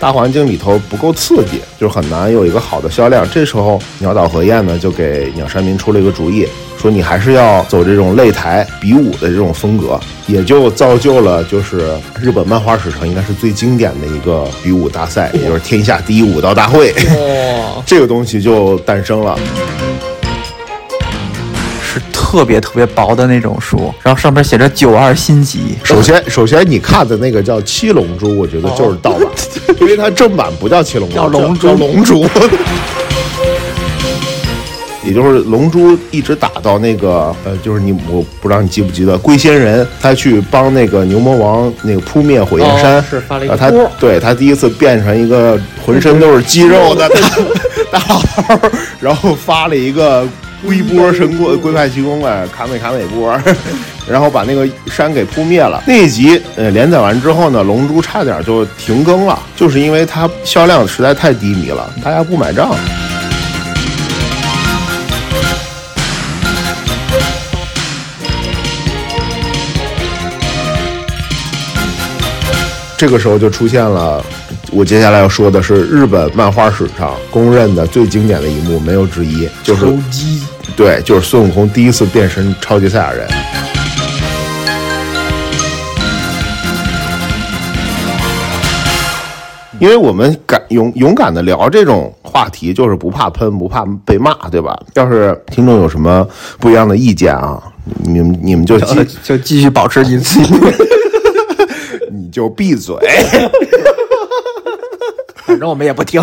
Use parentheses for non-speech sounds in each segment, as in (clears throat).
大环境里头不够刺激，就是很难有一个好的销量。这时候鸟岛和彦呢就给鸟山明出了一个主意，说你还是要走这种擂台比武的这种风格，也就造就了就是日本漫画史上应该是最经典的一个比武大赛，也就是天下第一武道大会。哇，这个东西就诞生了。是特别特别薄的那种书，然后上面写着九二新集。首先，首先你看的那个叫《七龙珠》，我觉得就是盗版，(laughs) 因为它正版不叫《七龙珠》，叫龙珠龙珠。(laughs) 也就是龙珠一直打到那个呃，就是你我不知道你记不记得龟仙人他去帮那个牛魔王那个扑灭火焰山，哦是发了一个对他第一次变成一个浑身都是肌肉的 (laughs) 大大老头，然后发了一个龟波神龟龟派气功来卡美卡美波，(laughs) 然后把那个山给扑灭了。那一集呃连载完之后呢，龙珠差点就停更了，就是因为它销量实在太低迷了，大家不买账。这个时候就出现了，我接下来要说的是日本漫画史上公认的最经典的一幕，没有之一，就是抽机，对，就是孙悟空第一次变身超级赛亚人。因为我们敢勇勇敢的聊这种话题，就是不怕喷，不怕被骂，对吧？要是听众有什么不一样的意见啊，你们你们就继呃就继续保持你自己。(laughs) 你就闭嘴。(laughs) 反正我们也不听。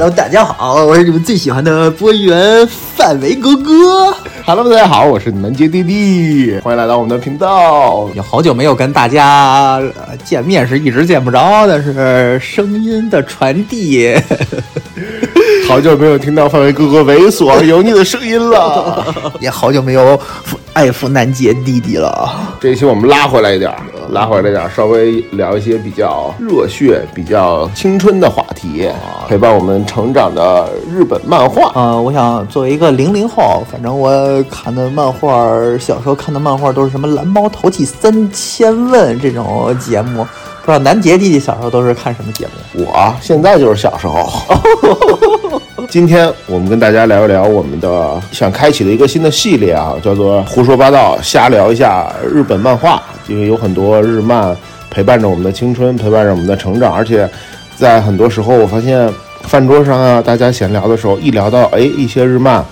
Hello，大家好，我是你们最喜欢的播音员范伟哥哥。Hello，大家好，我是南杰弟弟，欢迎来到我们的频道。有好久没有跟大家呃见面，是一直见不着，但是声音的传递，(laughs) 好久没有听到范伟哥哥猥琐 (laughs) 油腻的声音了。(laughs) 也好久没有爱抚南杰弟弟了。这一期我们拉回来一点儿，拉回来一点儿，稍微聊一些比较热血、比较青春的话题，陪伴我们成长的日本漫画。呃，我想作为一个零零后，反正我看的漫画，小时候看的漫画都是什么《蓝猫淘气三千问》这种节目。不知道南杰弟弟小时候都是看什么节目？我现在就是小时候。(laughs) 今天我们跟大家聊一聊我们的想开启的一个新的系列啊，叫做“胡说八道”，瞎聊一下日本漫画。因为有很多日漫陪伴着我们的青春，陪伴着我们的成长，而且在很多时候，我发现饭桌上啊，大家闲聊的时候，一聊到哎一些日漫，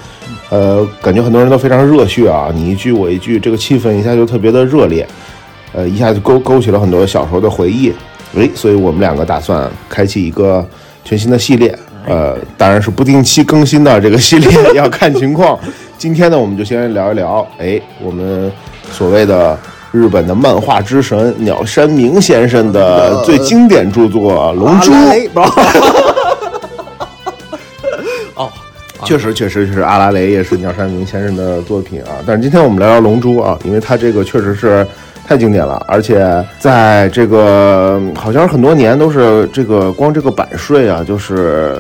呃，感觉很多人都非常热血啊，你一句我一句，这个气氛一下就特别的热烈。呃，一下就勾勾起了很多小时候的回忆。诶，所以我们两个打算开启一个全新的系列，呃，当然是不定期更新的这个系列，(laughs) 要看情况。今天呢，我们就先聊一聊，哎，我们所谓的日本的漫画之神鸟山明先生的最经典著作《龙珠》。(laughs) 哦，确实，确实是阿拉蕾也是鸟山明先生的作品啊。但是今天我们聊聊《龙珠》啊，因为它这个确实是太经典了，而且在这个好像很多年都是这个光这个版税啊，就是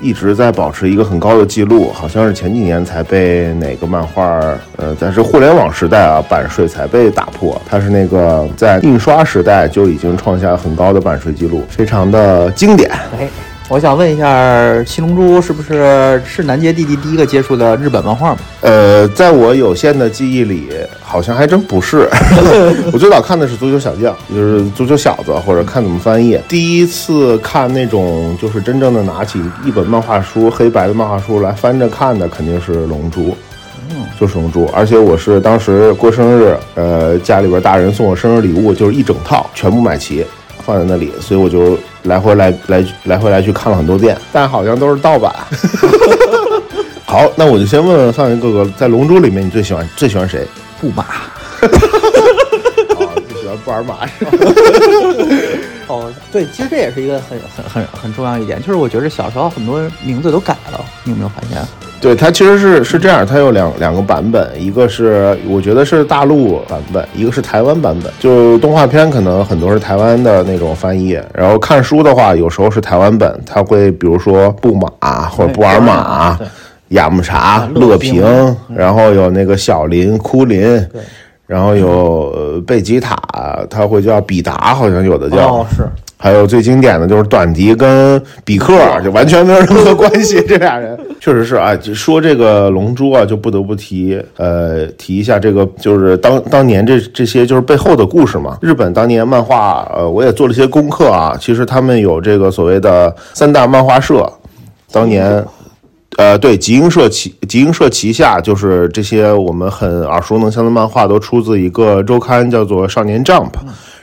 一直在保持一个很高的记录，好像是前几年才被哪个漫画呃，但是互联网时代啊，版税才被打破。它是那个在印刷时代就已经创下很高的版税记录，非常的经典。哎，我想问一下，《七龙珠》是不是是南杰弟弟第一个接触的日本漫画吗？呃，在我有限的记忆里，好像还真不是。(laughs) 我最早看的是《足球小将》，就是《足球小子》，或者看怎么翻译。第一次看那种就是真正的拿起一本漫画书，黑白的漫画书来翻着看的，肯定是《龙珠》。就是《龙珠》，而且我是当时过生日，呃，家里边大人送我生日礼物，就是一整套全部买齐，放在那里，所以我就来回来来来回来去看了很多遍，但好像都是盗版。(laughs) 好，那我就先问问范围哥哥，在《龙珠》里面你最喜欢最喜欢谁？布马。(laughs) 哦，最喜欢布尔玛是吧？(laughs) 哦，对，其实这也是一个很很很很重要一点，就是我觉得小时候很多名字都改了，你有没有发现？对，它其实是是这样，它有两两个版本，一个是我觉得是大陆版本，一个是台湾版本。就动画片可能很多是台湾的那种翻译，然后看书的话，有时候是台湾本，它会比如说布马或者布尔玛。雅木茶、乐平，然后有那个小林、枯林，然后有贝吉塔，它会叫比达，好像有的叫。哦，是。还有最经典的就是短笛跟比克，就完全没有任何关系。这俩人 (laughs) 确实是啊，说这个龙珠啊，就不得不提，呃，提一下这个，就是当当年这这些就是背后的故事嘛。日本当年漫画，呃，我也做了些功课啊。其实他们有这个所谓的三大漫画社，当年。呃，对，集英社旗集英社旗下就是这些我们很耳熟能详的漫画，都出自一个周刊，叫做《少年 Jump》。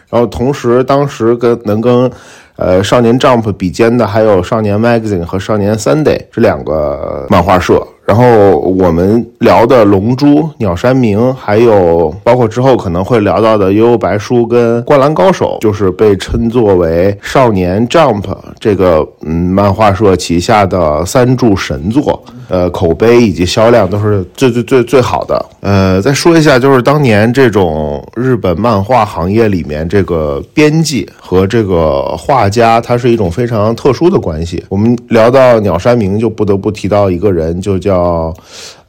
然后同时，当时跟能跟呃《少年 Jump》比肩的还有《少年 Magazine》和《少年 Sunday》这两个漫画社。然后我们聊的《龙珠》《鸟山明》，还有包括之后可能会聊到的《悠悠白书》跟《灌篮高手》，就是被称作为少年 Jump 这个嗯漫画社旗下的三柱神作，呃，口碑以及销量都是最最最最好的。呃，再说一下，就是当年这种日本漫画行业里面，这个编辑和这个画家，它是一种非常特殊的关系。我们聊到鸟山明，就不得不提到一个人，就叫。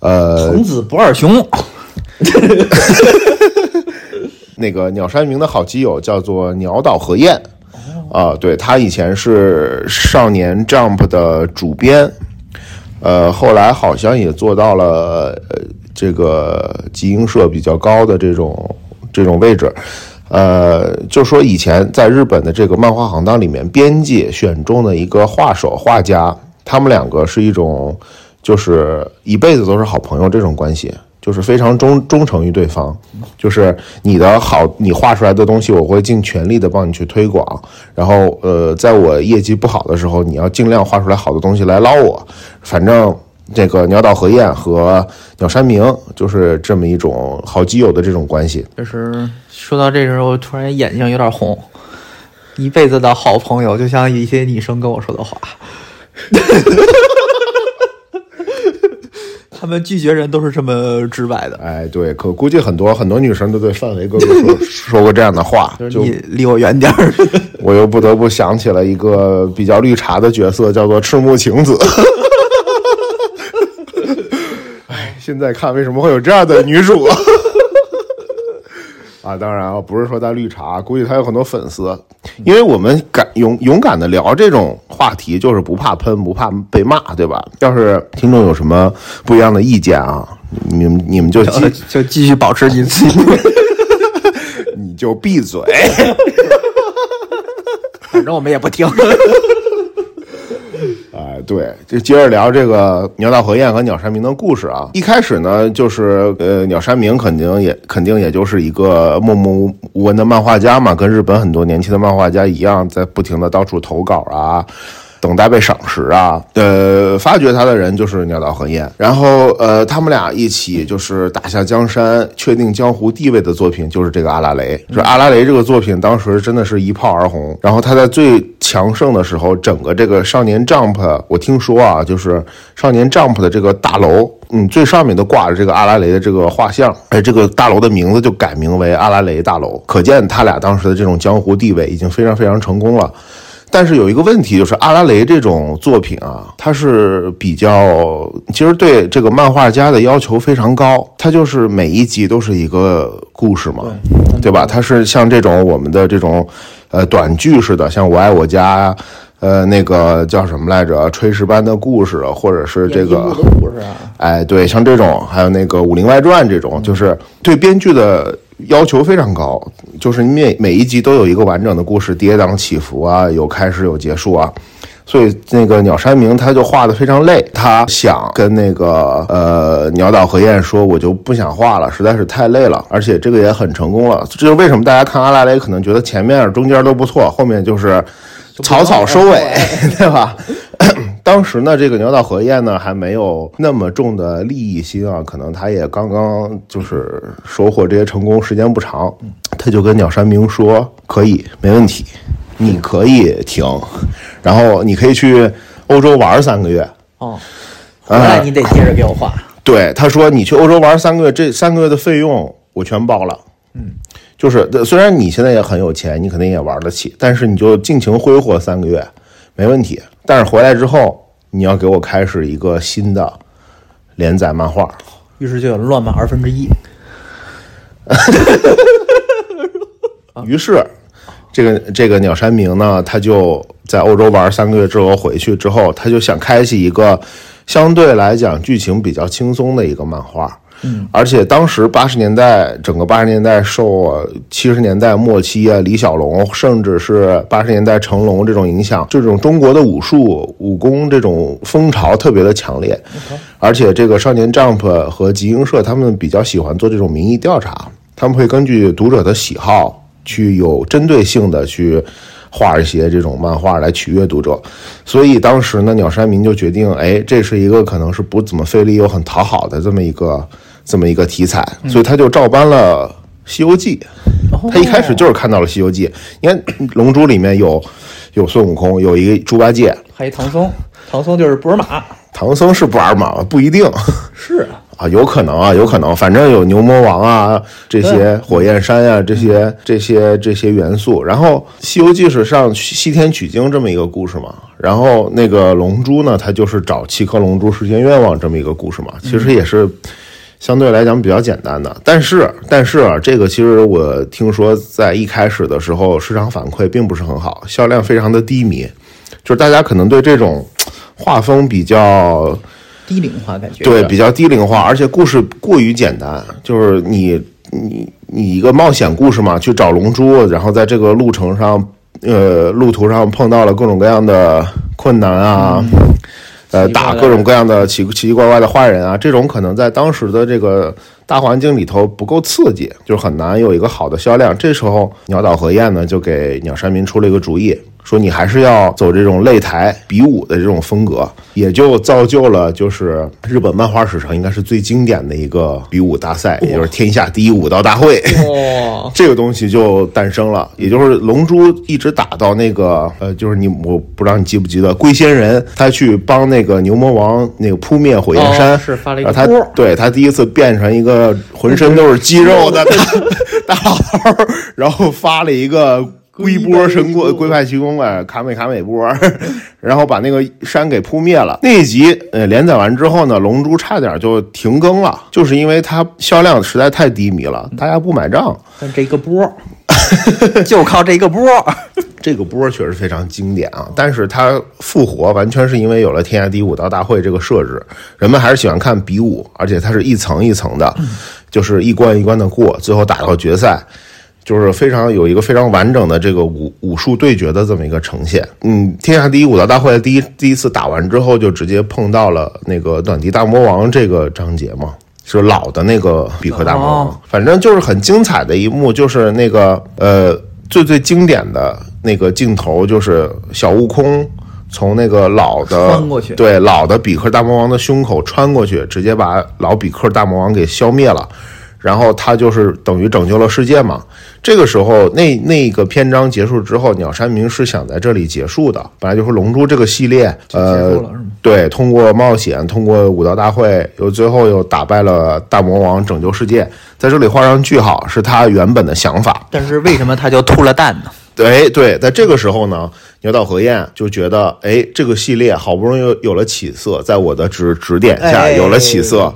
呃，童子不二雄，(laughs) 那个鸟山明的好基友叫做鸟岛和彦啊，对他以前是少年 Jump 的主编，呃，后来好像也做到了呃这个集英社比较高的这种这种位置，呃，就说以前在日本的这个漫画行当里面，编辑选中的一个画手画家，他们两个是一种。就是一辈子都是好朋友这种关系，就是非常忠忠诚于对方。就是你的好，你画出来的东西，我会尽全力的帮你去推广。然后，呃，在我业绩不好的时候，你要尽量画出来好的东西来捞我。反正这个鸟岛和彦和鸟山明就是这么一种好基友的这种关系。就是说到这时候，突然眼睛有点红。一辈子的好朋友，就像一些女生跟我说的话。(laughs) 他们拒绝人都是这么直白的，哎，对，可估计很多很多女生都对范伟哥哥说说过这样的话，就你离我远点儿。(laughs) 我又不得不想起了一个比较绿茶的角色，叫做赤木晴子。(laughs) 哎，现在看为什么会有这样的女主？啊，当然啊，不是说他绿茶，估计他有很多粉丝，因为我们敢勇勇敢的聊这种话题，就是不怕喷，不怕被骂，对吧？要是听众有什么不一样的意见啊，你们你们就继就继续保持你自己，(laughs) 你就闭嘴，(laughs) 反正我们也不听。哎，对，就接着聊这个鸟岛和彦和鸟山明的故事啊。一开始呢，就是呃，鸟山明肯定也肯定也就是一个默默无闻的漫画家嘛，跟日本很多年轻的漫画家一样，在不停的到处投稿啊。等待被赏识啊！呃，发掘他的人就是鸟岛和彦，然后呃，他们俩一起就是打下江山、确定江湖地位的作品就是这个阿拉蕾。就阿拉蕾这个作品，当时真的是一炮而红。然后他在最强盛的时候，整个这个少年 Jump，我听说啊，就是少年 Jump 的这个大楼，嗯，最上面都挂着这个阿拉蕾的这个画像，哎，这个大楼的名字就改名为阿拉蕾大楼。可见他俩当时的这种江湖地位已经非常非常成功了。但是有一个问题，就是阿拉蕾这种作品啊，它是比较，其实对这个漫画家的要求非常高。它就是每一集都是一个故事嘛，对吧？它是像这种我们的这种，呃，短剧似的，像《我爱我家》，呃，那个叫什么来着，《炊事班的故事》，或者是这个，哎，对，像这种，还有那个《武林外传》这种，就是对编剧的。要求非常高，就是每每一集都有一个完整的故事，跌宕起伏啊，有开始有结束啊，所以那个鸟山明他就画的非常累，他想跟那个呃鸟岛和彦说，我就不想画了，实在是太累了，而且这个也很成功了，这就为什么大家看阿拉蕾可能觉得前面中间都不错，后面就是草草收尾，对吧？当时呢，这个鸟岛和彦呢还没有那么重的利益心啊，可能他也刚刚就是收获这些成功，时间不长，他就跟鸟山明说：“可以，没问题，你可以停，然后你可以去欧洲玩三个月。”哦，回来你得接着给我画。对，他说你去欧洲玩三个月，这三个月的费用我全包了。嗯，就是虽然你现在也很有钱，你肯定也玩得起，但是你就尽情挥霍三个月，没问题。但是回来之后，你要给我开始一个新的连载漫画。于是就有了乱码二分之一。(laughs) 于是，这个这个鸟山明呢，他就在欧洲玩三个月之后回去之后，他就想开启一个相对来讲剧情比较轻松的一个漫画。嗯，而且当时八十年代，整个八十年代受七十年代末期啊，李小龙，甚至是八十年代成龙这种影响，这种中国的武术武功这种风潮特别的强烈。而且这个少年 Jump 和集英社他们比较喜欢做这种民意调查，他们会根据读者的喜好去有针对性的去画一些这种漫画来取悦读者。所以当时呢，鸟山明就决定，哎，这是一个可能是不怎么费力又很讨好的这么一个。这么一个题材，所以他就照搬了《西游记》。他一开始就是看到了《西游记》，你看《龙珠》里面有有孙悟空，有一个猪八戒，还有唐僧。唐僧就是布尔玛，唐僧是布尔玛吗？不一定。是啊，啊，有可能啊，有可能。反正有牛魔王啊，这些火焰山呀，这些这些这些元素。然后《西游记》是上西天取经这么一个故事嘛。然后那个《龙珠》呢，它就是找七颗龙珠实现愿望这么一个故事嘛。其实也是。相对来讲比较简单的，但是但是啊，这个其实我听说在一开始的时候市场反馈并不是很好，销量非常的低迷，就是大家可能对这种画风比较低龄化感觉，对比较低龄化，而且故事过于简单，就是你你你一个冒险故事嘛，去找龙珠，然后在这个路程上，呃，路途上碰到了各种各样的困难啊。呃，打各种各样的奇奇奇怪怪的坏人啊，这种可能在当时的这个大环境里头不够刺激，就是很难有一个好的销量。这时候，鸟岛和彦呢就给鸟山明出了一个主意。说你还是要走这种擂台比武的这种风格，也就造就了就是日本漫画史上应该是最经典的一个比武大赛，也就是天下第一武道大会。哇，这个东西就诞生了。也就是龙珠一直打到那个呃，就是你我不知道你记不记得龟仙人他去帮那个牛魔王那个扑灭火焰山，是发了一个他对他第一次变成一个浑身都是肌肉的 (laughs) 大大老头，然后发了一个。龟波神过龟派奇功啊，卡美卡美波，然后把那个山给扑灭了。那一集呃连载完之后呢，龙珠差点就停更了，就是因为它销量实在太低迷了，大家不买账。但这个波，(laughs) 就靠这个波，(laughs) 这个波确实非常经典啊。但是它复活完全是因为有了天下第一武道大会这个设置，人们还是喜欢看比武，而且它是一层一层的，就是一关一关的过，最后打到决赛。就是非常有一个非常完整的这个武武术对决的这么一个呈现。嗯，天下第一武道大会第一第一次打完之后，就直接碰到了那个短笛大魔王这个章节嘛，是老的那个比克大魔王。反正就是很精彩的一幕，就是那个呃最最经典的那个镜头，就是小悟空从那个老的穿过去，对老的比克大魔王的胸口穿过去，直接把老比克大魔王给消灭了。然后他就是等于拯救了世界嘛。这个时候，那那个篇章结束之后，鸟山明是想在这里结束的。本来就是《龙珠》这个系列，呃，对，通过冒险，通过武道大会，又最后又打败了大魔王，拯救世界，在这里画上句号，是他原本的想法。但是为什么他就吐了蛋呢？对对，在这个时候呢，牛岛和彦就觉得，哎，这个系列好不容易有有了起色，在我的指指点下有了起色。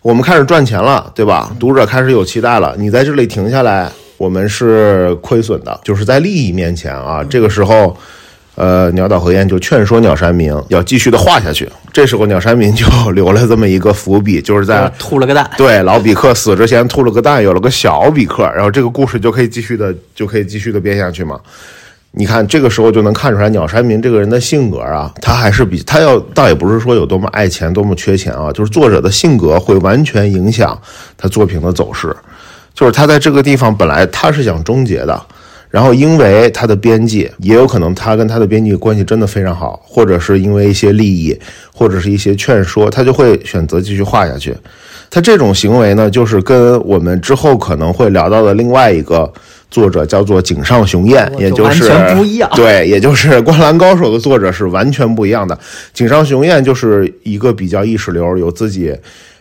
我们开始赚钱了，对吧？读者开始有期待了。你在这里停下来，我们是亏损的，就是在利益面前啊。这个时候，呃，鸟岛和彦就劝说鸟山明要继续的画下去。这时候，鸟山明就 (laughs) 留了这么一个伏笔，就是在吐了个蛋。对，老比克死之前吐了个蛋，有了个小比克，然后这个故事就可以继续的，就可以继续的编下去嘛。你看，这个时候就能看出来鸟山明这个人的性格啊，他还是比他要倒也不是说有多么爱钱、多么缺钱啊，就是作者的性格会完全影响他作品的走势。就是他在这个地方本来他是想终结的，然后因为他的编辑，也有可能他跟他的编辑关系真的非常好，或者是因为一些利益，或者是一些劝说，他就会选择继续画下去。他这种行为呢，就是跟我们之后可能会聊到的另外一个。作者叫做井上雄彦，也就就是完全不一样对，也就是《灌篮高手》的作者是完全不一样的。井上雄彦就是一个比较意识流、有自己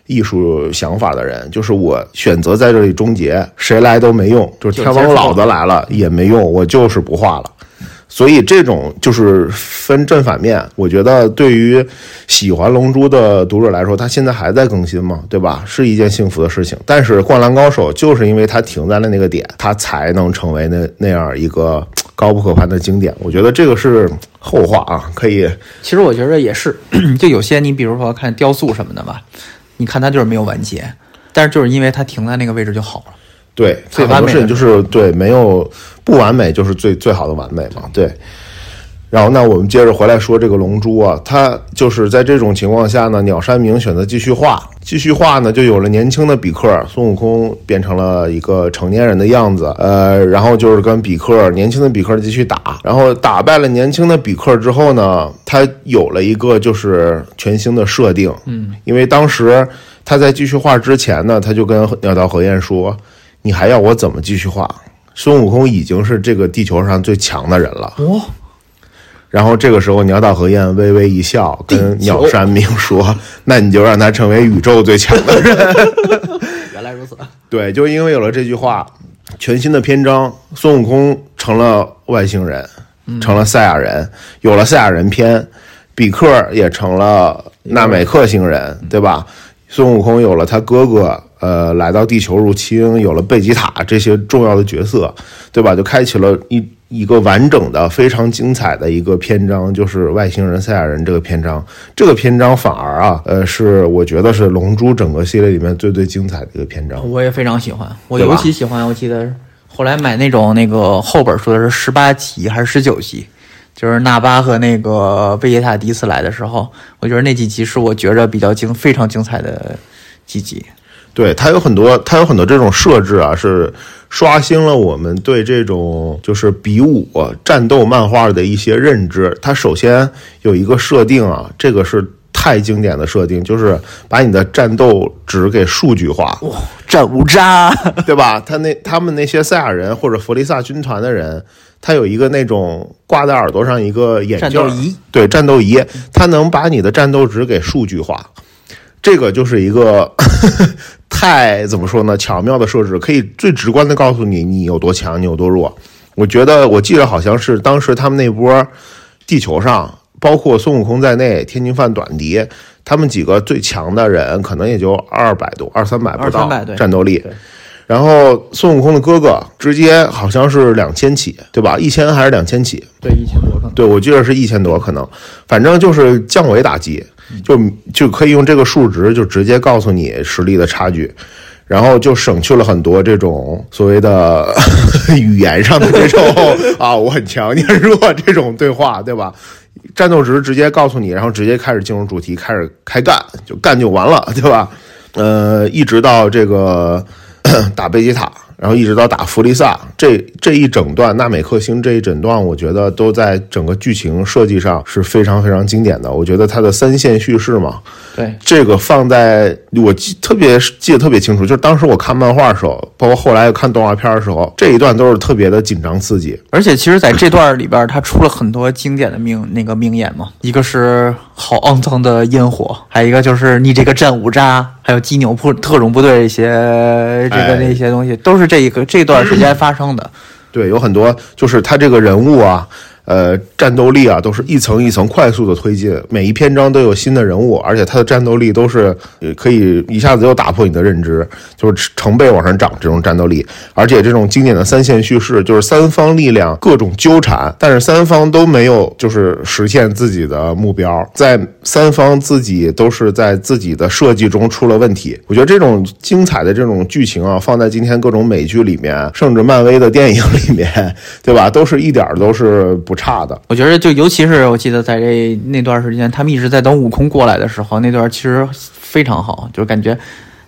艺术想法的人，就是我选择在这里终结，谁来都没用，就是天王老子来了也没用，我就是不画了。所以这种就是分正反面，我觉得对于喜欢《龙珠》的读者来说，他现在还在更新嘛，对吧？是一件幸福的事情。但是《灌篮高手》就是因为它停在了那个点，它才能成为那那样一个高不可攀的经典。我觉得这个是后话啊，可以其实我觉得也是，(clears throat) 就有些你比如说看雕塑什么的吧，你看它就是没有完结，但是就是因为它停在那个位置就好了。对，最它很多事情完美就是对，没有不完美就是最最好的完美嘛，对。然后那，我们接着回来说这个龙珠啊，它就是在这种情况下呢，鸟山明选择继续画，继续画呢，就有了年轻的比克，孙悟空变成了一个成年人的样子，呃，然后就是跟比克年轻的比克继续打，然后打败了年轻的比克之后呢，他有了一个就是全新的设定，嗯，因为当时他在继续画之前呢，他就跟鸟道和彦说。你还要我怎么继续画？孙悟空已经是这个地球上最强的人了。哦，然后这个时候，鸟岛和彦微微一笑，跟鸟山明说：“那你就让他成为宇宙最强的人。原来如此。”对，就因为有了这句话，全新的篇章，孙悟空成了外星人，成了赛亚人，有了赛亚人篇，比克也成了纳美克星人，对吧？孙悟空有了他哥哥，呃，来到地球入侵，有了贝吉塔这些重要的角色，对吧？就开启了一一个完整的、非常精彩的一个篇章，就是外星人赛亚人这个篇章。这个篇章反而啊，呃，是我觉得是《龙珠》整个系列里面最最精彩的一个篇章。我也非常喜欢，我尤其喜欢，我记得后来买那种那个后本说的是十八集还是十九集，就是纳巴和那个贝吉塔第一次来的时候，我觉得那几集是我觉着比较精、非常精彩的几集。对，它有很多，它有很多这种设置啊，是刷新了我们对这种就是比武、战斗漫画的一些认知。它首先有一个设定啊，这个是太经典的设定，就是把你的战斗值给数据化。战五渣，(laughs) 对吧？他那他们那些赛亚人或者弗利萨军团的人，他有一个那种挂在耳朵上一个眼镜对战斗仪，它能把你的战斗值给数据化。这个就是一个太怎么说呢？巧妙的设置，可以最直观的告诉你你有多强，你有多弱。我觉得我记得好像是当时他们那波地球上，包括孙悟空在内，天津饭、短笛，他们几个最强的人，可能也就二百多、二三百不到200-300对战斗力。然后孙悟空的哥哥直接好像是两千起，对吧？一千还是两千起？对一千多可能。对，我记得是一千多，可能，反正就是降维打击，就就可以用这个数值就直接告诉你实力的差距，然后就省去了很多这种所谓的 (laughs) 语言上的这种啊，我很强，你很弱这种对话，对吧？战斗值直接告诉你，然后直接开始进入主题，开始开干，就干就完了，对吧？呃，一直到这个 (clears throat) 打贝吉塔，然后一直到打弗利萨，这这一整段纳美克星这一整段，我觉得都在整个剧情设计上是非常非常经典的。我觉得它的三线叙事嘛，对，这个放在我记特别记得特别清楚，就是当时我看漫画的时候，包括后来看动画片的时候，这一段都是特别的紧张刺激。而且其实在这段里边，他出了很多经典的名那个名言嘛，一个是好肮脏的烟火，还有一个就是你这个战五渣，还有基纽部特种部队一些这个哎那些东西，都是这一个这段时间发生的。对，有很多就是他这个人物啊，呃，战斗力啊，都是一层一层快速的推进，每一篇章都有新的人物，而且他的战斗力都是可以一下子就打破你的认知，就是成倍往上涨这种战斗力，而且这种经典的三线叙事，就是三方力量各种纠缠，但是三方都没有就是实现自己的目标，在三方自己都是在自己的设计中出了问题。我觉得这种精彩的这种剧情啊，放在今天各种美剧里面，甚至漫威的电影里面，对吧？都是一点都是不差的。我觉得就尤其是我记得在这那段时间，他们一直在等悟空过来的时候，那段其实非常好，就是感觉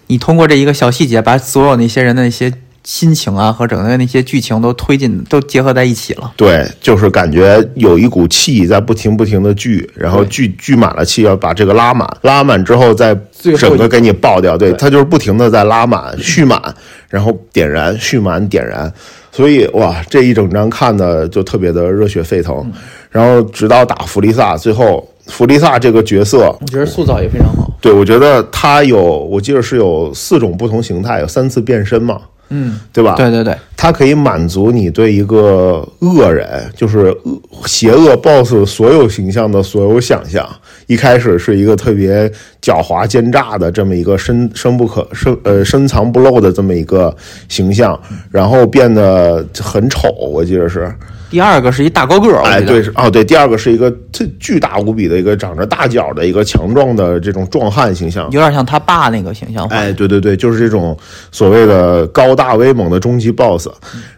你通过这一个小细节，把所有那些人的那些心情啊和整个那些剧情都推进都结合在一起了。对，就是感觉有一股气在不停不停的聚，然后聚聚满了气，要把这个拉满，拉满之后再整个给你爆掉。对，它就是不停的在拉满、蓄满，然后点燃、蓄满、点燃。所以哇，这一整章看的就特别的热血沸腾。然后直到打弗利萨，最后弗利萨这个角色，我觉得塑造也非常好。对我觉得他有，我记得是有四种不同形态，有三次变身嘛，嗯，对吧？对对对，它可以满足你对一个恶人，就是恶邪恶 BOSS 所有形象的所有想象。一开始是一个特别狡猾奸诈的这么一个深深不可深呃深藏不露的这么一个形象，然后变得很丑，我记得是。第二个是一大高个儿，哎，对，是哦，对，第二个是一个特巨大无比的一个长着大脚的一个强壮的这种壮汉形象，有点像他爸那个形象化。哎，对对对，就是这种所谓的高大威猛的终极 BOSS，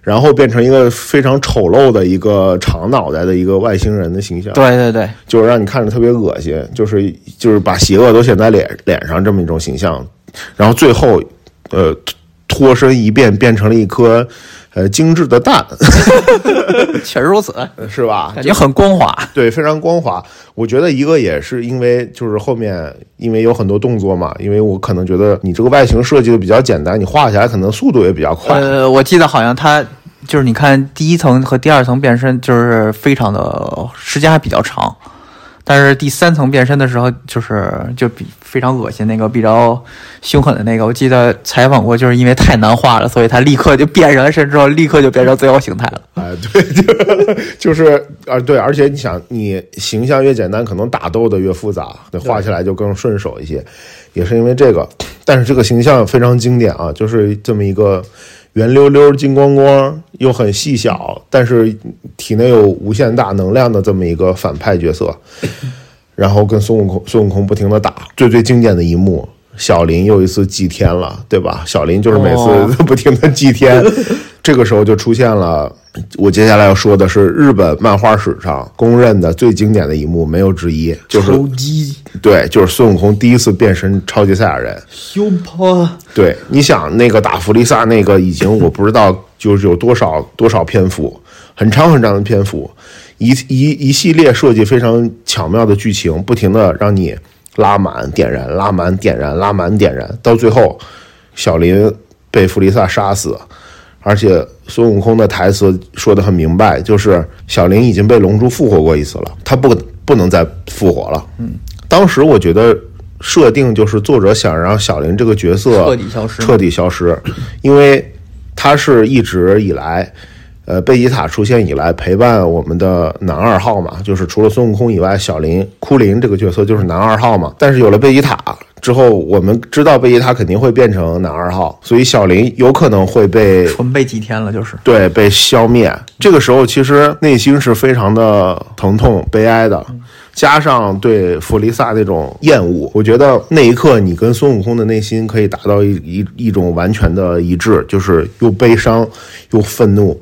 然后变成一个非常丑陋的一个长脑袋的一个外星人的形象，对对对，就是让你看着特别恶心，就是就是把邪恶都显在脸脸上这么一种形象，然后最后呃脱身一变变成了一颗呃精致的蛋，(laughs) 确实如此，(laughs) 是吧？感觉很光滑。对，非常光滑。我觉得一个也是因为就是后面因为有很多动作嘛，因为我可能觉得你这个外形设计的比较简单，你画起来可能速度也比较快。呃，我记得好像它就是你看第一层和第二层变身，就是非常的时间还比较长。但是第三层变身的时候，就是就比非常恶心那个比较凶狠的那个，我记得采访过，就是因为太难画了，所以他立刻就变人身之后，立刻就变成最后形态了。哎，(laughs) 对，就是啊，对，而且你想，你形象越简单，可能打斗的越复杂，对，画起来就更顺手一些，也是因为这个。但是这个形象非常经典啊，就是这么一个圆溜溜、金光光又很细小，但是体内有无限大能量的这么一个反派角色，(laughs) 然后跟孙悟空孙悟空不停的打，最最经典的一幕。小林又一次祭天了，对吧？小林就是每哦次 (laughs) 不停的祭天，这个时候就出现了。我接下来要说的是日本漫画史上公认的最经典的一幕，没有之一，就是击对，就是孙悟空第一次变身超级赛亚人。修破对，你想那个打弗利萨那个已经我不知道就是有多少多少篇幅，很长很长的篇幅，一一一系列设计非常巧妙的剧情，不停的让你拉满点燃，拉满点燃，拉满点燃，到最后小林被弗利萨杀死，而且孙悟空的台词说的很明白，就是小林已经被龙珠复活过一次了，他不不能再复活了。嗯，当时我觉得设定就是作者想让小林这个角色彻底消失彻底消失，因为他是一直以来。呃，贝吉塔出现以来，陪伴我们的男二号嘛，就是除了孙悟空以外，小林、库林这个角色就是男二号嘛。但是有了贝吉塔之后，我们知道贝吉塔肯定会变成男二号，所以小林有可能会被纯被几天了，就是对被消灭。这个时候其实内心是非常的疼痛、悲哀的，加上对弗利萨那种厌恶，我觉得那一刻你跟孙悟空的内心可以达到一一一种完全的一致，就是又悲伤又愤怒。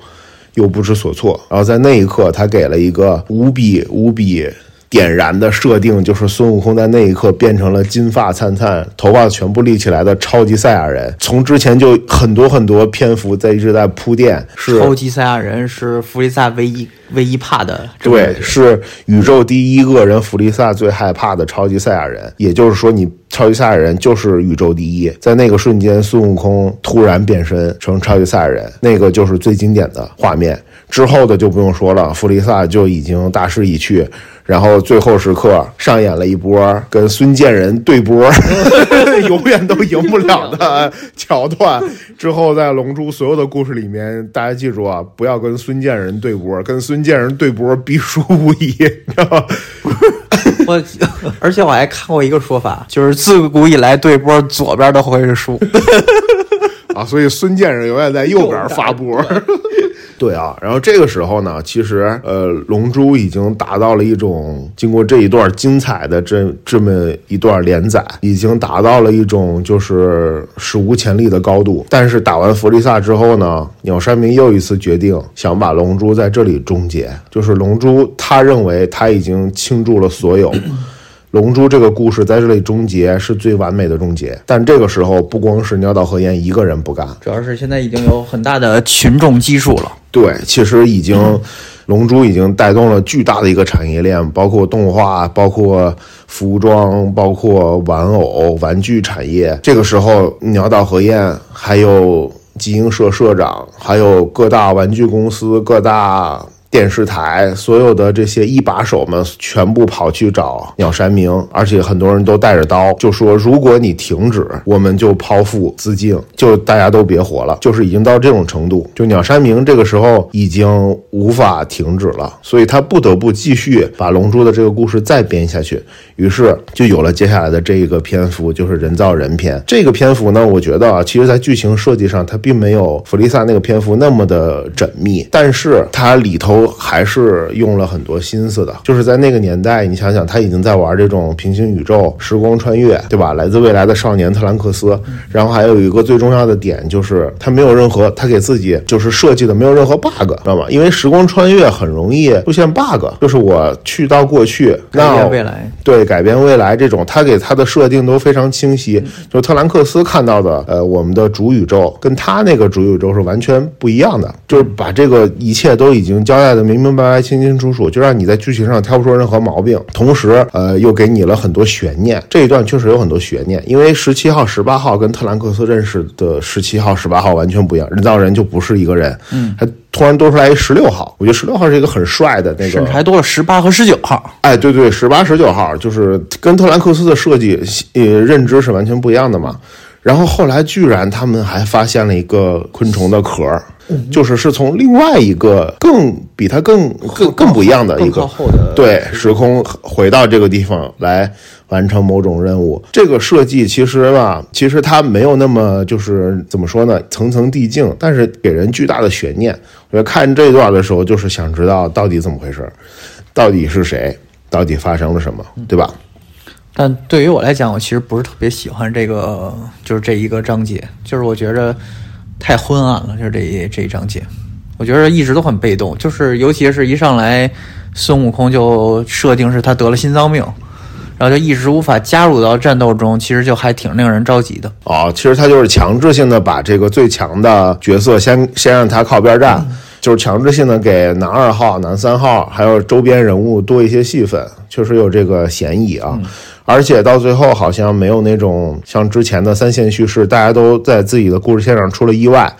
又不知所措，然后在那一刻，他给了一个无比无比点燃的设定，就是孙悟空在那一刻变成了金发灿灿、头发全部立起来的超级赛亚人。从之前就很多很多篇幅在一直在铺垫，是超级赛亚人是弗利萨唯一唯一怕的对，是宇宙第一恶人弗利萨最害怕的超级赛亚人。也就是说，你超级赛亚人就是宇宙第一。在那个瞬间，孙悟空突然变身成超级赛亚人，那个就是最经典的画面。之后的就不用说了，弗利萨就已经大势已去。然后最后时刻上演了一波跟孙建仁对波，(laughs) 永远都赢不了的桥段。之后在《龙珠》所有的故事里面，大家记住啊，不要跟孙建仁对波，跟孙建仁对波必输无疑，你知道吗？(laughs) 我而且我还看过一个说法，就是自古以来对波左边都会是输。(laughs) 啊，所以孙建仁永远在右边发波。对啊，然后这个时候呢，其实呃，龙珠已经达到了一种经过这一段精彩的这这么一段连载，已经达到了一种就是史无前例的高度。但是打完弗利萨之后呢，鸟山明又一次决定想把龙珠在这里终结，就是龙珠他认为他已经倾注了所有。(laughs) 龙珠这个故事在这里终结是最完美的终结，但这个时候不光是鸟岛和彦一个人不干，主要是现在已经有很大的群众基数了。对，其实已经，龙珠已经带动了巨大的一个产业链，包括动画，包括服装，包括玩偶、玩具产业。这个时候，鸟岛和彦还有集英社社长，还有各大玩具公司、各大。电视台所有的这些一把手们全部跑去找鸟山明，而且很多人都带着刀，就说如果你停止，我们就剖腹自尽，就大家都别活了，就是已经到这种程度。就鸟山明这个时候已经无法停止了，所以他不得不继续把龙珠的这个故事再编下去。于是就有了接下来的这一个篇幅，就是人造人篇。这个篇幅呢，我觉得啊，其实在剧情设计上，它并没有弗利萨那个篇幅那么的缜密，但是它里头。还是用了很多心思的，就是在那个年代，你想想，他已经在玩这种平行宇宙、时光穿越，对吧？来自未来的少年特兰克斯，然后还有一个最重要的点，就是他没有任何，他给自己就是设计的没有任何 bug，知道吗？因为时光穿越很容易出现 bug，就是我去到过去，那未来，对，改变未来这种，他给他的设定都非常清晰。就特兰克斯看到的，呃，我们的主宇宙跟他那个主宇宙是完全不一样的，就是把这个一切都已经交代的明明。白白清清楚楚，就让你在剧情上挑不出任何毛病，同时，呃，又给你了很多悬念。这一段确实有很多悬念，因为十七号、十八号跟特兰克斯认识的十七号、十八号完全不一样，人造人就不是一个人。嗯，还突然多出来一十六号，我觉得十六号是一个很帅的那个，甚至还多了十八和十九号。哎，对对，十八、十九号就是跟特兰克斯的设计呃认知是完全不一样的嘛。然后后来居然他们还发现了一个昆虫的壳。就是是从另外一个更比它更更更不一样的一个对时空回到这个地方来完成某种任务。这个设计其实吧，其实它没有那么就是怎么说呢，层层递进，但是给人巨大的悬念。我看这段的时候，就是想知道到底怎么回事，到底是谁，到底发生了什么，对吧？但对于我来讲，我其实不是特别喜欢这个，就是这一个章节，就是我觉着。太昏暗了，就是这这一章节，我觉得一直都很被动，就是尤其是一上来孙悟空就设定是他得了心脏病，然后就一直无法加入到战斗中，其实就还挺令人着急的。哦，其实他就是强制性的把这个最强的角色先先让他靠边站，就是强制性的给男二号、男三号还有周边人物多一些戏份，确实有这个嫌疑啊。而且到最后好像没有那种像之前的三线叙事，大家都在自己的故事线上出了意外，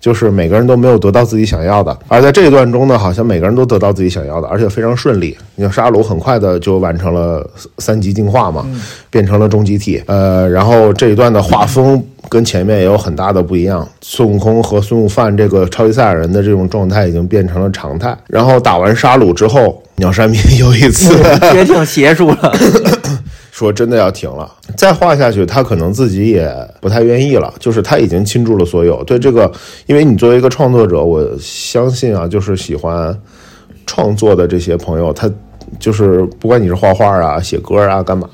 就是每个人都没有得到自己想要的。而在这一段中呢，好像每个人都得到自己想要的，而且非常顺利。你像沙鲁很快的就完成了三级进化嘛，变成了终极体。呃，然后这一段的画风跟前面也有很大的不一样。孙悟空和孙悟饭这个超级赛亚人的这种状态已经变成了常态。然后打完沙鲁之后，鸟山明 (laughs) 又一次决定结束了。(laughs) 说真的要停了，再画下去，他可能自己也不太愿意了。就是他已经倾注了所有，对这个，因为你作为一个创作者，我相信啊，就是喜欢创作的这些朋友，他就是不管你是画画啊、写歌啊、干嘛，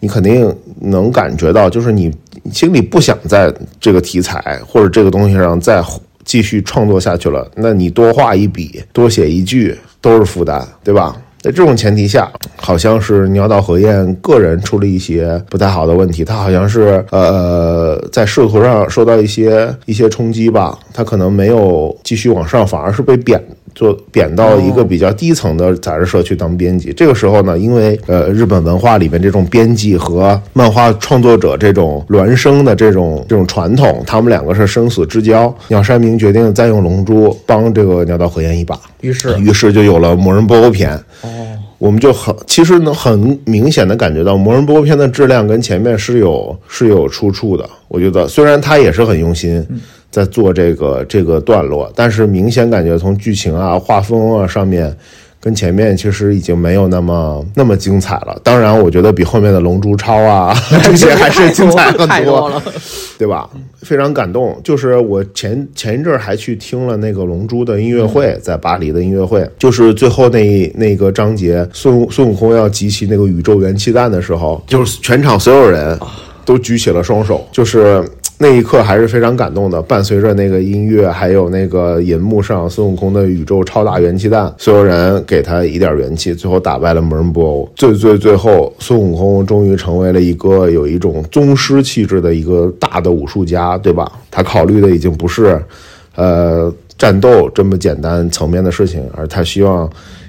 你肯定能感觉到，就是你心里不想在这个题材或者这个东西上再继续创作下去了，那你多画一笔、多写一句都是负担，对吧？在这种前提下，好像是鸟岛和彦个人出了一些不太好的问题，他好像是呃在仕途上受到一些一些冲击吧，他可能没有继续往上，反而是被贬。就贬到一个比较低层的杂志社去当编辑。这个时候呢，因为呃日本文化里面这种编辑和漫画创作者这种孪生的这种这种传统，他们两个是生死之交。鸟山明决定再用龙珠帮这个鸟岛和彦一把，于是于是就有了魔人布欧篇。哦，我们就很其实能很明显的感觉到魔人布欧篇的质量跟前面是有是有出处的。我觉得虽然他也是很用心。在做这个这个段落，但是明显感觉从剧情啊、画风啊上面，跟前面其实已经没有那么那么精彩了。当然，我觉得比后面的《龙珠超》啊 (laughs) 这些还是精彩很多，对吧？非常感动。就是我前前一阵还去听了那个《龙珠》的音乐会，在巴黎的音乐会，就是最后那那个章节，孙孙悟空要集齐那个宇宙元气弹的时候，就是全场所有人都举起了双手，就是。那一刻还是非常感动的，伴随着那个音乐，还有那个银幕上孙悟空的宇宙超大元气弹，所有人给他一点元气，最后打败了魔人布欧。最最最后，孙悟空终于成为了一个有一种宗师气质的一个大的武术家，对吧？他考虑的已经不是，呃，战斗这么简单层面的事情，而他希望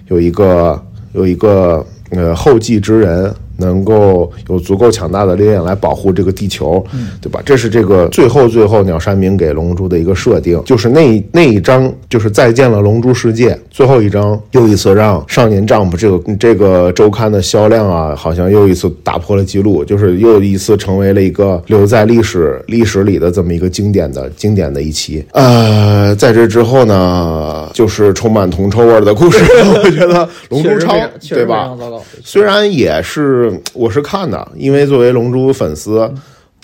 有一个有一个呃后继之人。能够有足够强大的力量来保护这个地球，嗯对吧？这是这个最后最后鸟山明给龙珠的一个设定，就是那那一章就是再见了龙珠世界最后一章，又一次让少年 Jump 这个这个周刊的销量啊，好像又一次打破了记录，就是又一次成为了一个留在历史历史里的这么一个经典的经典的一期。呃，在这之后呢，就是充满铜臭味儿的故事，(laughs) 我觉得龙珠超对吧？虽然也是我是看的，因为作为龙珠粉丝，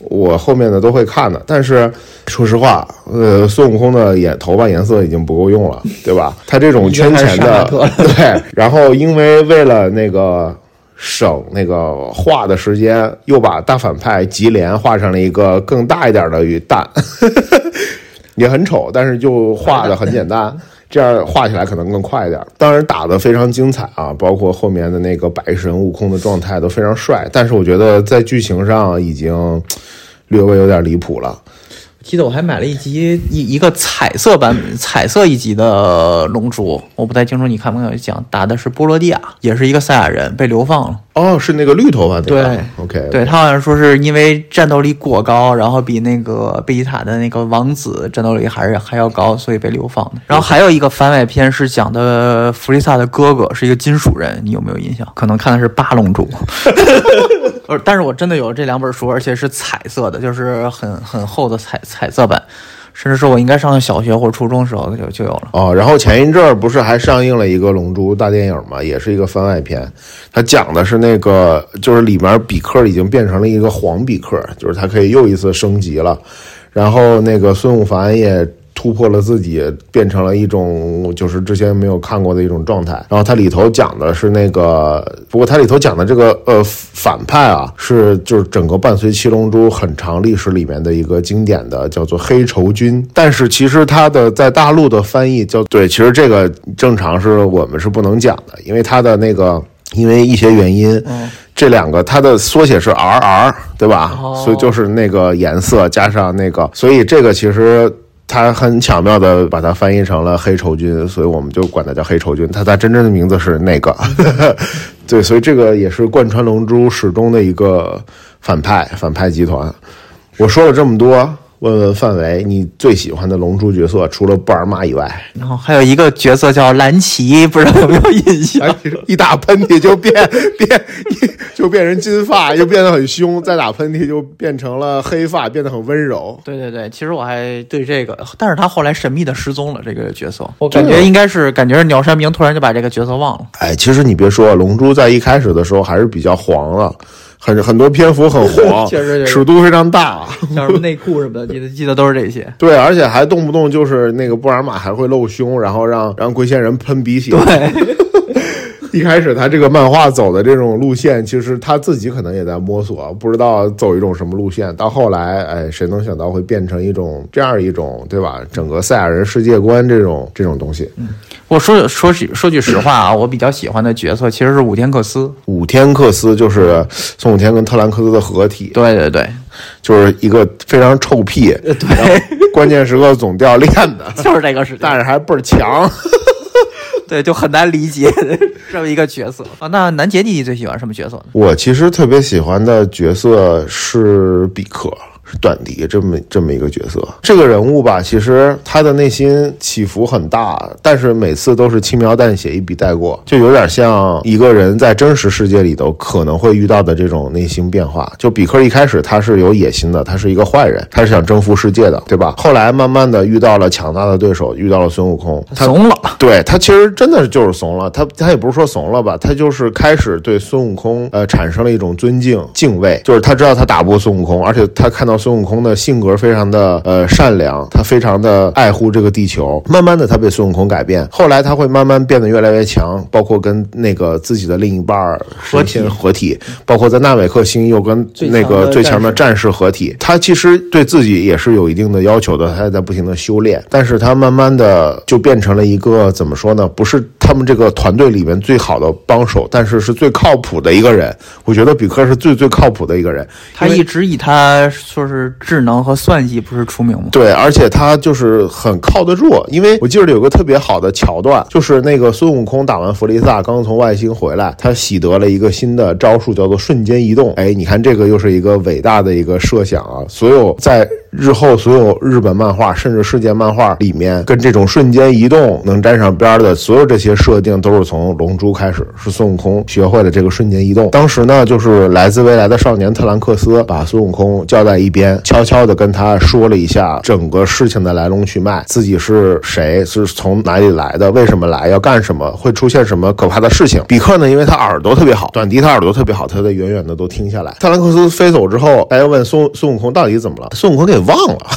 我后面的都会看的。但是说实话，呃，孙悟空的眼头发颜色已经不够用了，对吧？他这种圈钱的，对。然后因为为了那个省那个画的时间，又把大反派吉连画上了一个更大一点的鱼蛋，(laughs) 也很丑，但是就画的很简单。这样画起来可能更快一点。当然打得非常精彩啊，包括后面的那个百神悟空的状态都非常帅。但是我觉得在剧情上已经略微有点离谱了。记得我还买了一集一一个彩色版彩色一集的龙珠，我不太清楚你看没看讲，打的是波罗的亚，也是一个赛亚人被流放了。哦，是那个绿头发那个。对，OK，对他好像说是因为战斗力过高，然后比那个贝吉塔的那个王子战斗力还是还要高，所以被流放的。然后还有一个番外篇是讲的弗利萨的哥哥是一个金属人，你有没有印象？(laughs) 可能看的是八龙珠。(laughs) 呃，但是我真的有这两本书，而且是彩色的，就是很很厚的彩彩色版，甚至说我应该上小学或者初中时候就就有了。哦，然后前一阵儿不是还上映了一个《龙珠》大电影嘛，也是一个番外篇，它讲的是那个就是里面比克已经变成了一个黄比克，就是他可以又一次升级了，然后那个孙悟凡也。突破了自己，变成了一种就是之前没有看过的一种状态。然后它里头讲的是那个，不过它里头讲的这个呃反派啊，是就是整个伴随七龙珠很长历史里面的一个经典的叫做黑仇军。但是其实它的在大陆的翻译叫对，其实这个正常是我们是不能讲的，因为它的那个因为一些原因。这两个它的缩写是 R R，对吧？哦所以就是那个颜色加上那个，所以这个其实他很巧妙的把它翻译成了黑绸军，所以我们就管它叫黑绸军。它它真正的名字是那个，(laughs) 对，所以这个也是贯穿龙珠始终的一个反派反派集团。我说了这么多，问问范伟，你最喜欢的龙珠角色除了布尔玛以外，然后还有一个角色叫蓝奇，不知道有没有印象？哎，一打喷嚏就变 (laughs) 变就变成金发，(laughs) 又变得很凶，再打喷嚏就变成了黑发，变得很温柔。对对对，其实我还对这个，但是他后来神秘的失踪了。这个角色，我感觉应该是感觉是鸟山明突然就把这个角色忘了。哎，其实你别说，龙珠在一开始的时候还是比较黄的，很很多篇幅很黄，(laughs) 尺度非常大。(laughs) 像什么内裤什么的，记得记得都是这些。对，而且还动不动就是那个布尔玛还会露胸，然后让让龟仙人喷鼻血。对，(laughs) 一开始他这个漫画走的这种路线，其实他自己可能也在摸索，不知道走一种什么路线。到后来，哎，谁能想到会变成一种这样一种，对吧？整个赛亚人世界观这种这种东西。我说说句说句实话啊，我比较喜欢的角色其实是武天克斯。武天克斯就是孙悟天跟特兰克斯的合体，对对对，就是一个非常臭屁，(laughs) 对，关键时刻总掉链子，(laughs) 就是这个是，但是还倍儿强。对，就很难理解这么一个角色啊。那南杰弟弟最喜欢什么角色呢？我其实特别喜欢的角色是比克。是短笛这么这么一个角色，这个人物吧，其实他的内心起伏很大，但是每次都是轻描淡写一笔带过，就有点像一个人在真实世界里头可能会遇到的这种内心变化。就比克一开始他是有野心的，他是一个坏人，他是想征服世界的，对吧？后来慢慢的遇到了强大的对手，遇到了孙悟空，他怂了。对他其实真的就是怂了，他他也不是说怂了吧，他就是开始对孙悟空呃产生了一种尊敬敬畏，就是他知道他打不过孙悟空，而且他看到孙悟空的性格非常的呃善良，他非常的爱护这个地球。慢慢的，他被孙悟空改变，后来他会慢慢变得越来越强，包括跟那个自己的另一半儿合体合体，包括在纳美克星又跟那个最强的战士合体。他其实对自己也是有一定的要求的，他也在不停的修炼，但是他慢慢的就变成了一个怎么说呢？不是他们这个团队里面最好的帮手，但是是最靠谱的一个人。我觉得比克是最最靠谱的一个人。他一直以他说就是智能和算计不是出名吗？对，而且他就是很靠得住，因为我记得有个特别好的桥段，就是那个孙悟空打完弗利萨，刚从外星回来，他习得了一个新的招数，叫做瞬间移动。哎，你看这个又是一个伟大的一个设想啊！所有在日后所有日本漫画甚至世界漫画里面，跟这种瞬间移动能沾上边的所有这些设定，都是从《龙珠》开始，是孙悟空学会了这个瞬间移动。当时呢，就是来自未来的少年特兰克斯把孙悟空叫在一边，边悄悄地跟他说了一下整个事情的来龙去脉，自己是谁，是从哪里来的，为什么来，要干什么，会出现什么可怕的事情。比克呢，因为他耳朵特别好，短笛他耳朵特别好，他在远远的都听下来。特兰克斯飞走之后，大家问孙孙悟空到底怎么了，孙悟空给忘了。(laughs)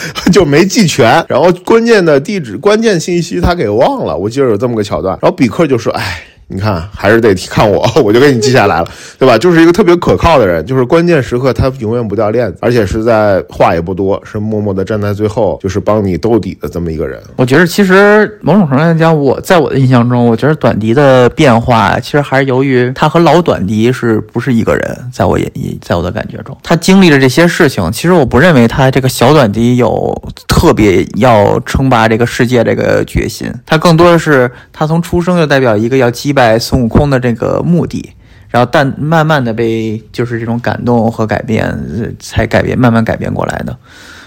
(laughs) 就没记全，然后关键的地址、关键信息他给忘了。我记得有这么个桥段，然后比克就说：“哎。”你看，还是得看我，(laughs) 我就给你记下来了，对吧？就是一个特别可靠的人，就是关键时刻他永远不掉链子，而且是在话也不多，是默默的站在最后，就是帮你兜底的这么一个人。我觉得其实某种程度来讲，我在我的印象中，我觉得短笛的变化其实还是由于他和老短笛是不是一个人，在我眼在我的感觉中，他经历了这些事情，其实我不认为他这个小短笛有特别要称霸这个世界这个决心，他更多的是他从出生就代表一个要击败。在孙悟空的这个目的，然后但慢慢的被就是这种感动和改变，才改变慢慢改变过来的。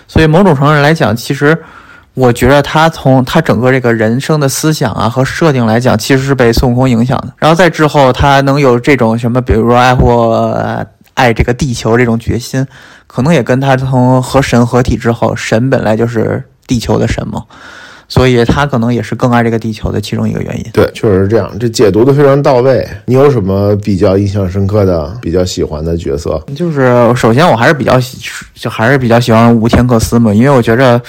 所以某种程度上来讲，其实我觉得他从他整个这个人生的思想啊和设定来讲，其实是被孙悟空影响的。然后在之后，他能有这种什么，比如说爱护爱这个地球这种决心，可能也跟他从和神合体之后，神本来就是地球的神嘛。所以他可能也是更爱这个地球的其中一个原因。对，确实是这样，这解读的非常到位。你有什么比较印象深刻的、比较喜欢的角色？就是首先我还是比较喜，就还是比较喜欢吴天克斯嘛，因为我觉着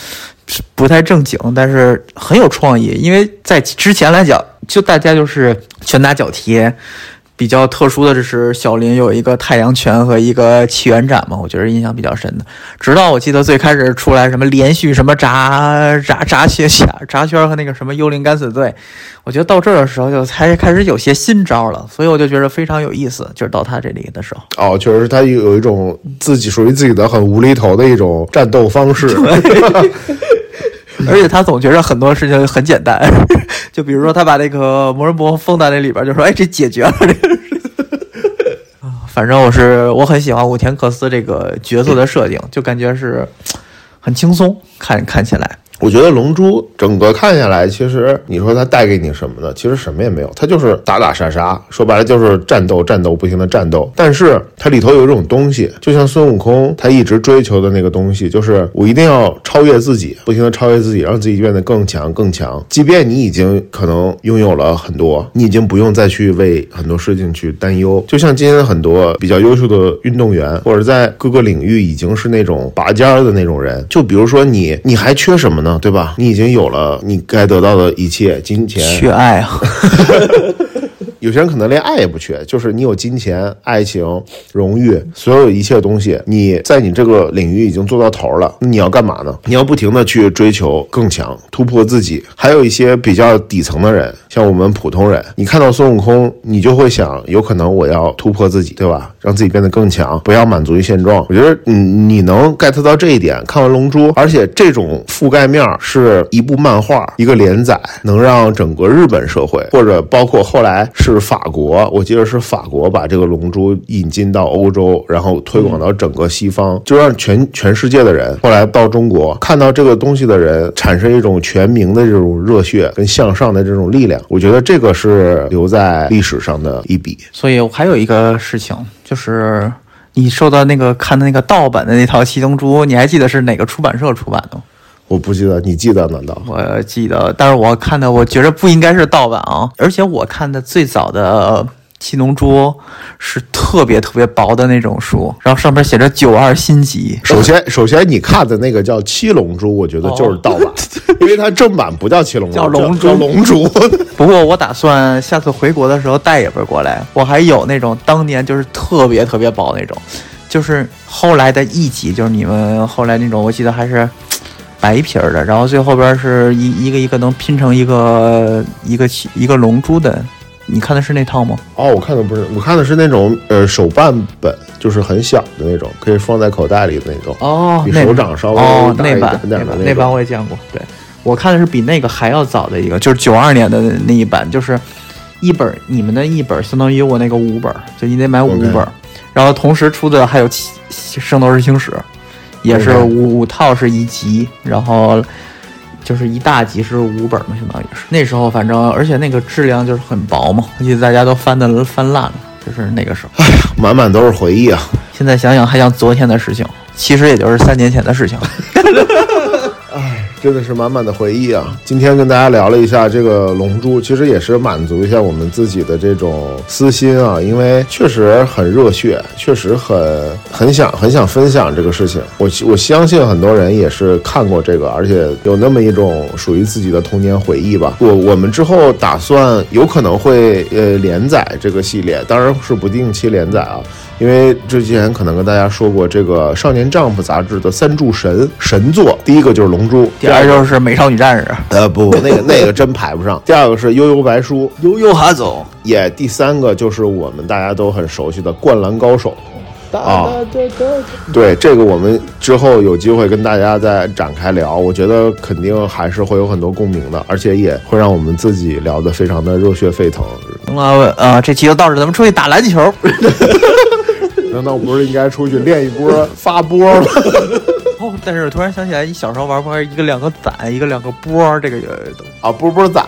不太正经，但是很有创意。因为在之前来讲，就大家就是拳打脚踢。比较特殊的就是小林有一个太阳拳和一个起源斩嘛，我觉得印象比较深的。直到我记得最开始出来什么连续什么炸炸炸血血炸圈和那个什么幽灵敢死队，我觉得到这儿的时候就才开始有些新招了，所以我就觉得非常有意思。就是到他这里的时候，哦，确实他有有一种自己属于自己的很无厘头的一种战斗方式。(laughs) 而且他总觉着很多事情很简单，(laughs) 就比如说他把那个魔人布封在那里边，就说：“哎，这解决了这个事情。(laughs) ”反正我是我很喜欢武田克斯这个角色的设定，就感觉是很轻松，看看起来。我觉得《龙珠》整个看下来，其实你说它带给你什么呢？其实什么也没有，它就是打打杀杀，说白了就是战斗、战斗、不停的战斗。但是它里头有一种东西，就像孙悟空他一直追求的那个东西，就是我一定要超越自己，不停的超越自己，让自己变得更强、更强。即便你已经可能拥有了很多，你已经不用再去为很多事情去担忧。就像今天很多比较优秀的运动员，或者在各个领域已经是那种拔尖儿的那种人。就比如说你，你还缺什么呢？对吧？你已经有了你该得到的一切，金钱。缺爱！(laughs) 有些人可能连爱也不缺，就是你有金钱、爱情、荣誉，所有一切东西，你在你这个领域已经做到头了。你要干嘛呢？你要不停的去追求更强，突破自己。还有一些比较底层的人，像我们普通人，你看到孙悟空，你就会想，有可能我要突破自己，对吧？让自己变得更强，不要满足于现状。我觉得，你你能 get 到这一点，看完《龙珠》，而且这种覆盖面是一部漫画、一个连载，能让整个日本社会，或者包括后来是是法国，我记得是法国把这个《龙珠》引进到欧洲，然后推广到整个西方，就让全全世界的人，后来到中国看到这个东西的人，产生一种全民的这种热血跟向上的这种力量。我觉得这个是留在历史上的一笔。所以我还有一个事情。就是你受到那个看的那个盗版的那套《七龙珠》，你还记得是哪个出版社出版的吗？我不记得，你记得难道？我记得，但是我看的，我觉着不应该是盗版啊，而且我看的最早的。七龙珠是特别特别薄的那种书，然后上面写着九二新集。首先，首先你看的那个叫七龙珠，我觉得就是盗版，(laughs) 因为它正版不叫七龙珠，叫龙珠。龙珠。(laughs) 不过我打算下次回国的时候带一本过来。我还有那种当年就是特别特别薄那种，就是后来的一集，就是你们后来那种，我记得还是白皮儿的，然后最后边是一一个一个能拼成一个一个一个龙珠的。你看的是那套吗？哦，我看的不是，我看的是那种呃手办本，就是很小的那种，可以放在口袋里的那种。哦比手掌稍微哦，大一那版点点的那那版那版种我也见过。对，我看的是比那个还要早的一个，就是九二年的那一版，就是一本儿，你们的一本儿相当于我那个五本儿，就你得买五本儿然后同时出的还有七《圣斗士星矢》，也是五五套是一集，然后就是一大集是五本儿嘛，相当于是那时候反正而且那个质量就是很薄嘛，我记得大家都翻的翻烂了，就是那个时候。哎呀满满都是回忆啊！现在想想还像昨天的事情，其实也就是三年前的事情。(laughs) 真的是满满的回忆啊！今天跟大家聊了一下这个《龙珠》，其实也是满足一下我们自己的这种私心啊，因为确实很热血，确实很很想很想分享这个事情。我我相信很多人也是看过这个，而且有那么一种属于自己的童年回忆吧。我我们之后打算有可能会呃连载这个系列，当然是不定期连载啊。因为之前可能跟大家说过，这个《少年 Jump》杂志的三柱神神作，第一个就是《龙珠》，第二就是美少女战士，呃不不，那个那个真排不上。(laughs) 第二个是《悠悠白书》，悠悠哈总，也第三个就是我们大家都很熟悉的《灌篮高手》啊。对，这个我们之后有机会跟大家再展开聊，我觉得肯定还是会有很多共鸣的，而且也会让我们自己聊得非常的热血沸腾。行了，呃，这期就到这，咱们出去打篮球。(laughs) 难道不是应该出去练一波发波吗？(laughs) 哦，但是突然想起来，你小时候玩不玩一个两个攒，一个两个波，这个东西啊，波波攒，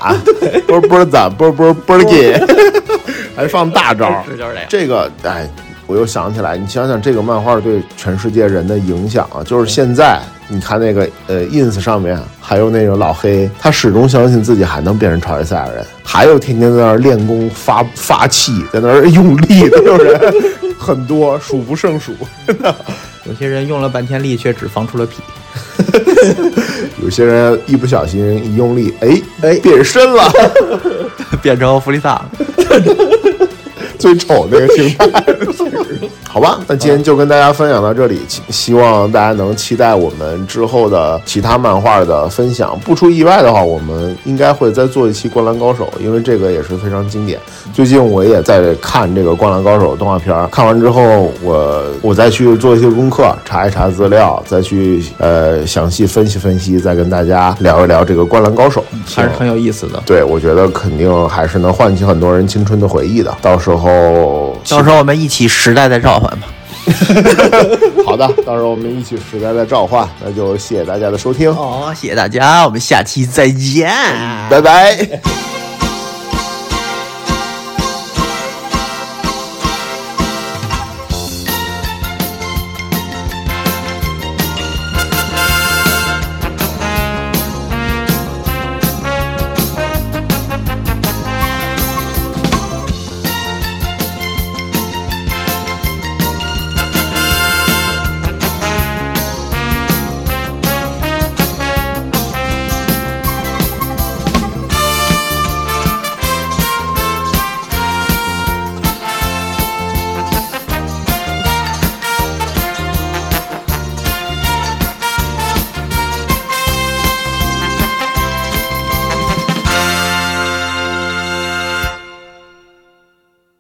波波攒，(laughs) 波波波给，(laughs) 还放大招。是就是这个。这个，哎，我又想起来，你想想这个漫画对全世界人的影响啊，就是现在你看那个呃 ins 上面还有那个老黑，他始终相信自己还能变成超级赛亚人，还有天天在那儿练功发发气，在那儿用力的有人 (laughs) 很多，数不胜数。真的，有些人用了半天力，却只放出了屁。(laughs) 有些人一不小心一用力，哎哎变身了，(laughs) 变成弗利萨了。(laughs) 最丑那个形态。(laughs) 好吧，那今天就跟大家分享到这里，希希望大家能期待我们之后的其他漫画的分享。不出意外的话，我们应该会再做一期《灌篮高手》，因为这个也是非常经典。最近我也在看这个《灌篮高手》动画片儿，看完之后我我再去做一些功课，查一查资料，再去呃详细分析分析，再跟大家聊一聊这个《灌篮高手》，还是很有意思的。对，我觉得肯定还是能唤起很多人青春的回忆的。到时候，到时候我们一起时代再召唤吧。(laughs) (laughs) 好的，到时候我们一起时代的召唤，那就谢谢大家的收听，哦，谢谢大家，我们下期再见。拜拜。